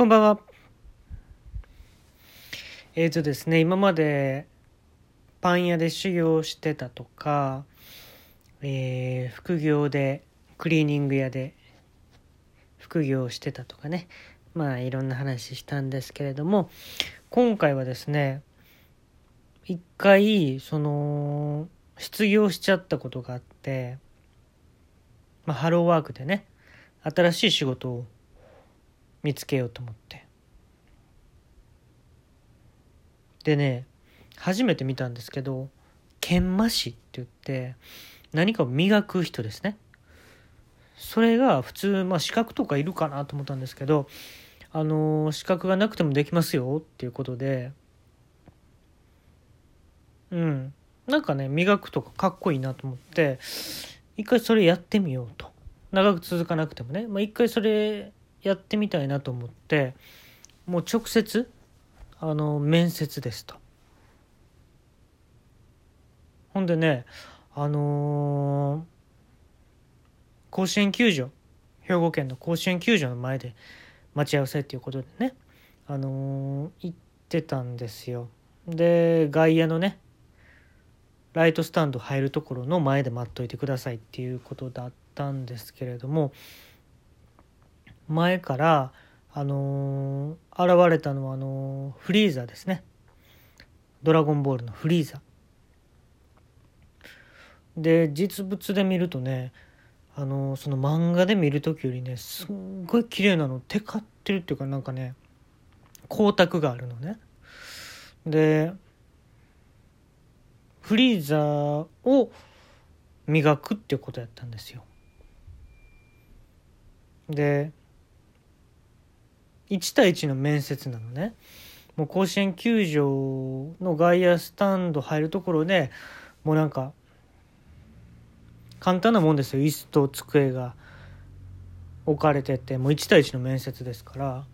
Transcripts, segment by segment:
こんばんは。えーとですね、今までパン屋で修行してたとか、えー副業でクリーニング屋で副業してたとかね、まあいろんな話したんですけれども、今回はですね、一回、その、失業しちゃったことがあって、まあ、ハローワークでね、新しい仕事を見つけようと思って。でね、初めて見たんですけど、研磨師って言って、何かを磨く人ですね。それが普通、まあ資格とかいるかなと思ったんですけど、あの資格がなくてもできますよっていうことで、うん。なんかね、磨くとかかっこいいなと思って、一回それやってみようと。長く続かなくてもね、まあ、一回それやってみたいなと思って、もう直接、あの、面接ですと。ほんでね、あのー甲子園球場、兵庫県の甲子園球場の前で待ち合わせっていうことでね、あのー行ってたんですよ。で、外野のね、ライトスタンド入るところの前で待っといてくださいっていうことだったんですけれども前からあのー現れたのはあのーフリーザですね。ドラゴンボールのフリーザ。で実物で見るとねあのその漫画で見る時よりねすんごい綺麗なのテカってるっていうかなんかね光沢があるのね。でフリーザーを磨くっていうことやったんですよ。で1対1の面接なのね。もう甲子園球場の外野スタンド入るところでもうなんか簡単なもんですよ。椅子と机が置かれててもう1対1の面接ですから。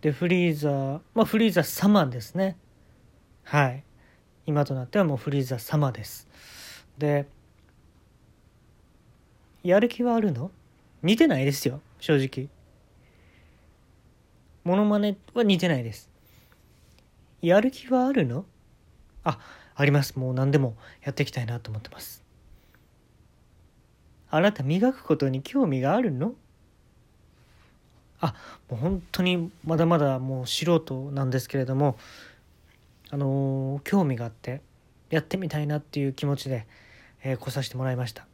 でフリーザーまあフリーザ様ですね。はい。今となってはもうフリーザ様です。でやる気はあるの？似てないですよ。正直。モノマネは似てないです。やる気はあるの？ああります。もう何でもやっていきたいなと思ってます。あなた磨くことに興味があるの？あもう本当にまだまだもう素人なんですけれどもあのー興味があってやってみたいなっていう気持ちで、えー来させてもらいました。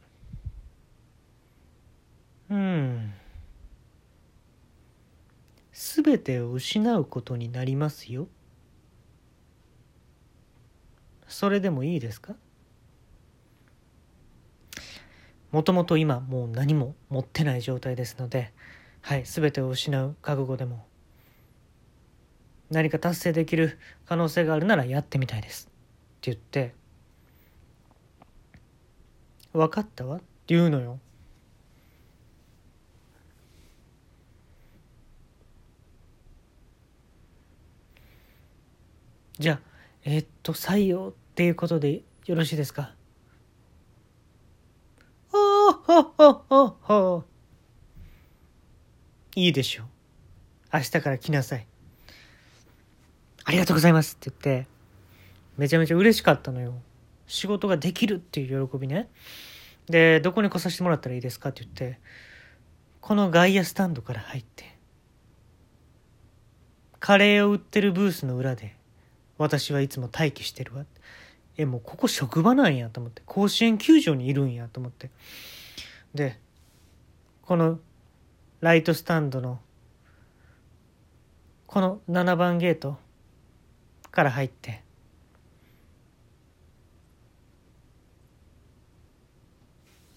うん。全てを失うことになりますよ。それでもいいですか？もともと今もう何も持ってない状態ですのではい全てを失う覚悟でも何か達成できる可能性があるならやってみたいですって言って分かったわって言うのよ。じゃあえーっと採用っていうことでよろしいですか？あはははは。いいでしょう。明日から来なさい。ありがとうございますって言って、めちゃめちゃ嬉しかったのよ。仕事ができるっていう喜びね。で、どこに来させてもらったらいいですかって言って、この外野スタンドから入って、カレーを売ってるブースの裏で、私はいつも待機してるわ。え、もうここ職場なんやと思って、甲子園球場にいるんやと思って。で、このライトスタンドの、この7番ゲートから入って、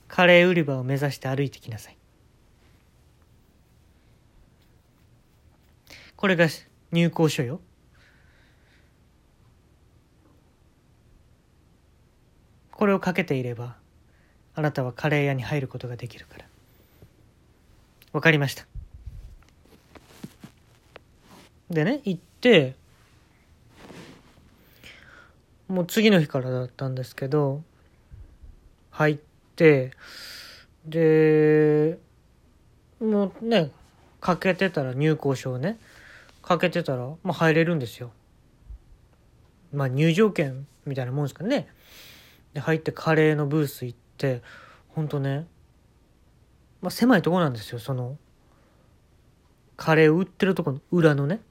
カレー売り場を目指して歩いてきなさい。これが入校書よ。これをかけていればあなたはカレー屋に入ることができるからわかりましたでね行ってもう次の日からだったんですけど入ってでもうねかけてたら入校証ねかけてたら、まあ、入れるんですよ。まあ入場券みたいなもんですかね。で入ってカレーのブース行ってほんとね、まあ、狭いとこなんですよそのカレーを売ってるとこの裏のね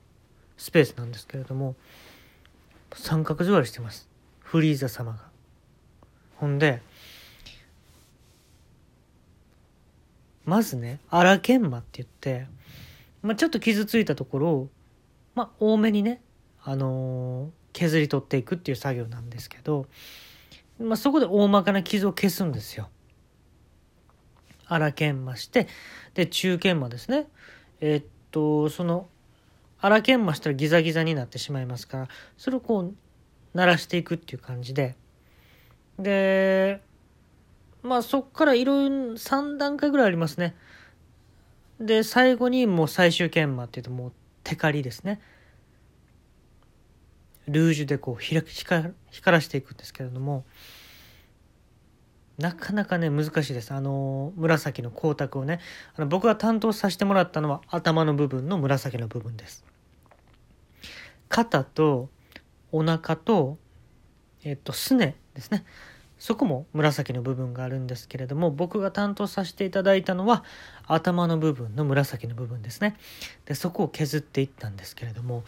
スペースなんですけれども三角座りしてますフリーザ様が。ほんでまずね荒研磨って言って、まあ、ちょっと傷ついたところを、まあ、多めにね、あのー、削り取っていくっていう作業なんですけど、まあ、そこで大まかな傷を消すんですよ。荒研磨してで中研磨ですね。えー、っとその荒研磨したらギザギザになってしまいますからそれをこう鳴らしていくっていう感じででまあそっからいろいろ3段階ぐらいありますね。で最後にもう最終研磨っていうともうテカリですね。ルージュでこう光らしていくんですけれどもなかなかね難しいです。あの紫の光沢をねあの僕が担当させてもらったのは頭の部分の紫の部分です。肩とお腹とえっとすねですね。そこも紫の部分があるんですけれども僕が担当させていただいたのは頭の部分の紫の部分ですね。でそこを削っていったんですけれども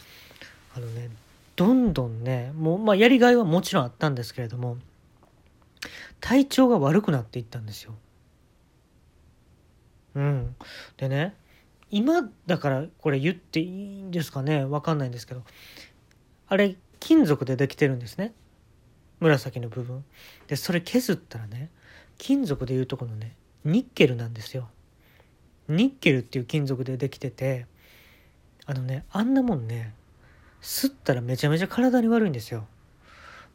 あのねどんどんねもう、まあ、やりがいはもちろんあったんですけれども体調が悪くなっていったんですよ。うん、でね今だからこれ言っていいんですかね？分かんないんですけどあれ金属でできてるんですね紫の部分。でそれ削ったらね金属でいうとこのねニッケルなんですよ。ニッケルっていう金属でできててあのねあんなもんね吸ったらめちゃめちゃ体に悪いんですよ。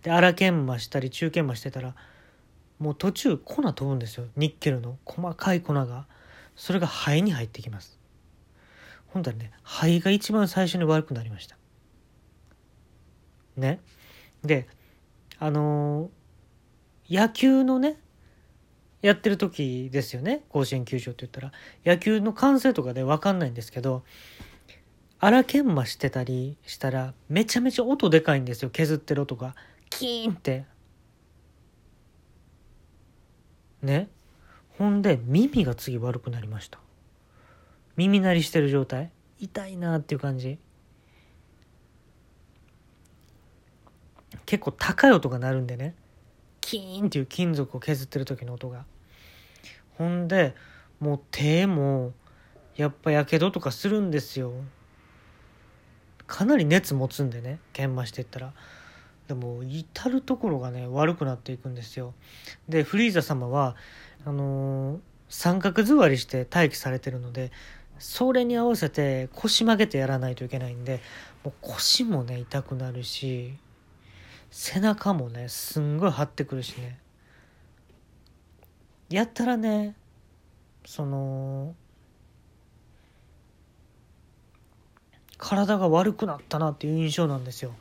で荒研磨したり中研磨してたらもう途中粉飛ぶんですよ。ニッケルの。細かい粉が。それが肺に入ってきます。ほんだらね肺が一番最初に悪くなりました。ね。であのー、野球のねやってる時ですよね。甲子園球場って言ったら。野球の完成とかで分かんないんですけど荒研磨してたりしたらめちゃめちゃ音でかいんですよ。削ってる音が。キーンって。ね。ほんで耳が次悪くなりました。耳鳴りしてる状態。痛いなっていう感じ。結構高い音が鳴るんでね。キーンっていう金属を削ってる時の音が。ほんでもう手もやっぱやけどとかするんですよ。かなり熱持つんでね研磨していったら。でも至る所がね悪くなっていくんですよ。でフリーザ様はあのー、三角座りして待機されてるのでそれに合わせて腰曲げてやらないといけないんでもう腰もね痛くなるし背中もねすんごい張ってくるしね。やったらねその体が悪くなったなっていう印象なんですよ。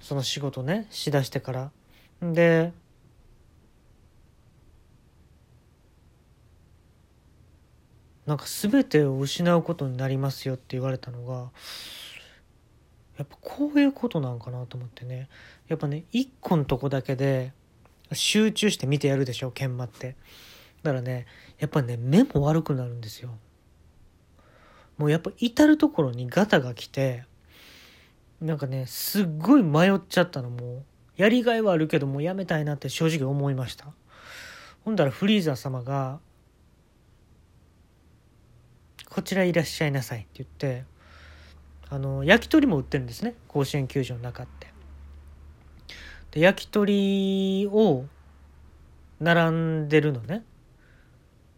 その仕事ねしだしてから。でなんか全てを失うことになりますよって言われたのがやっぱこういうことなんかなと思ってね。やっぱね一個のとこだけで集中して見てやるでしょ研磨って。だからねやっぱね目も悪くなるんですよ。もうやっぱ至る所にガタが来てなんかねすっごい迷っちゃったの。もやりがいはあるけどもうやめたいなって正直思いました。ほんだらフリーザー様が「こちらいらっしゃいなさい」って言ってあの焼き鳥も売ってるんですね。甲子園球場の中って。で焼き鳥を並んでるのね。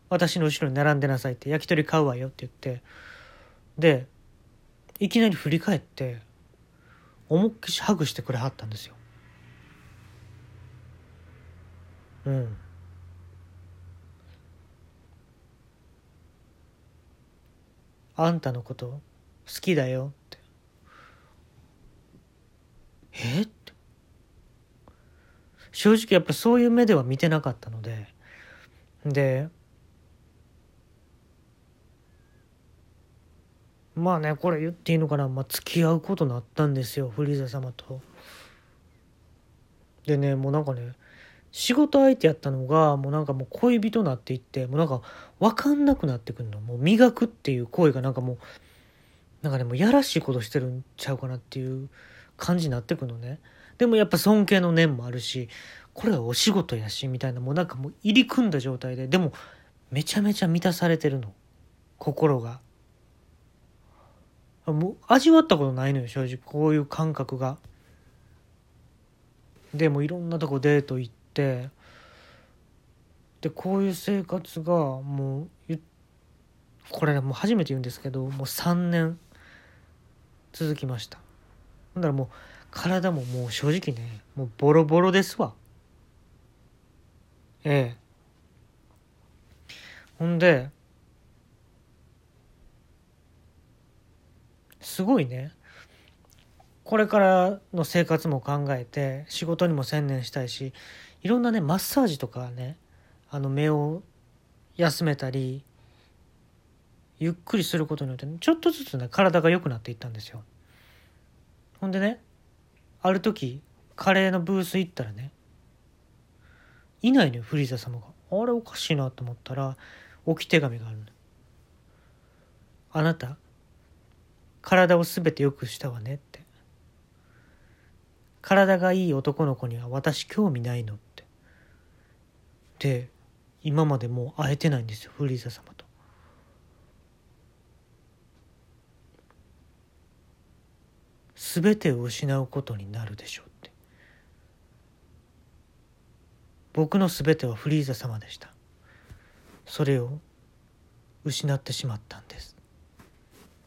私の後ろに並んでなさいって焼き鳥買うわよって言ってでいきなり振り返って思いっきしハグしてくれはったんですよ。うん。あんたのこと好きだよって。え？って。正直やっぱそういう目では見てなかったので。でまあねこれ言っていいのかな、まあ、付き合うことになったんですよフリーザ様と。でねもうなんかね仕事相手やったのがもうなんかもう恋人になっていってもうなんか分かんなくなってくるの。もう磨くっていう行為がなんかもうなんかねもうやらしいことしてるんちゃうかなっていう感じになってくるのね。でもやっぱ尊敬の念もあるしこれはお仕事やしみたいなもうなんかもう入り組んだ状態ででもめちゃめちゃ満たされてるの。心が。もう味わったことないのよ正直。こういう感覚が。でもいろんなとこデート行って。でこういう生活がもうこれもう初めて言うんですけどもう3年続きました。ほんだらもう体ももう正直ねもうボロボロですわ。ええ。ほんですごいね。これからの生活も考えて仕事にも専念したいしいろんなねマッサージとかねあの目を休めたりゆっくりすることによってちょっとずつね体が良くなっていったんですよ。ほんでねある時カレーのブース行ったらねいないのよフリーザ様が。あれおかしいなと思ったら置き手紙があるの。あなた体を全て良くしたわねって。体がいい男の子には私興味ないのって。で今までもう会えてないんですよフリーザ様と。全てを失うことになるでしょうって。僕の全てはフリーザ様でした。それを失ってしまったんです。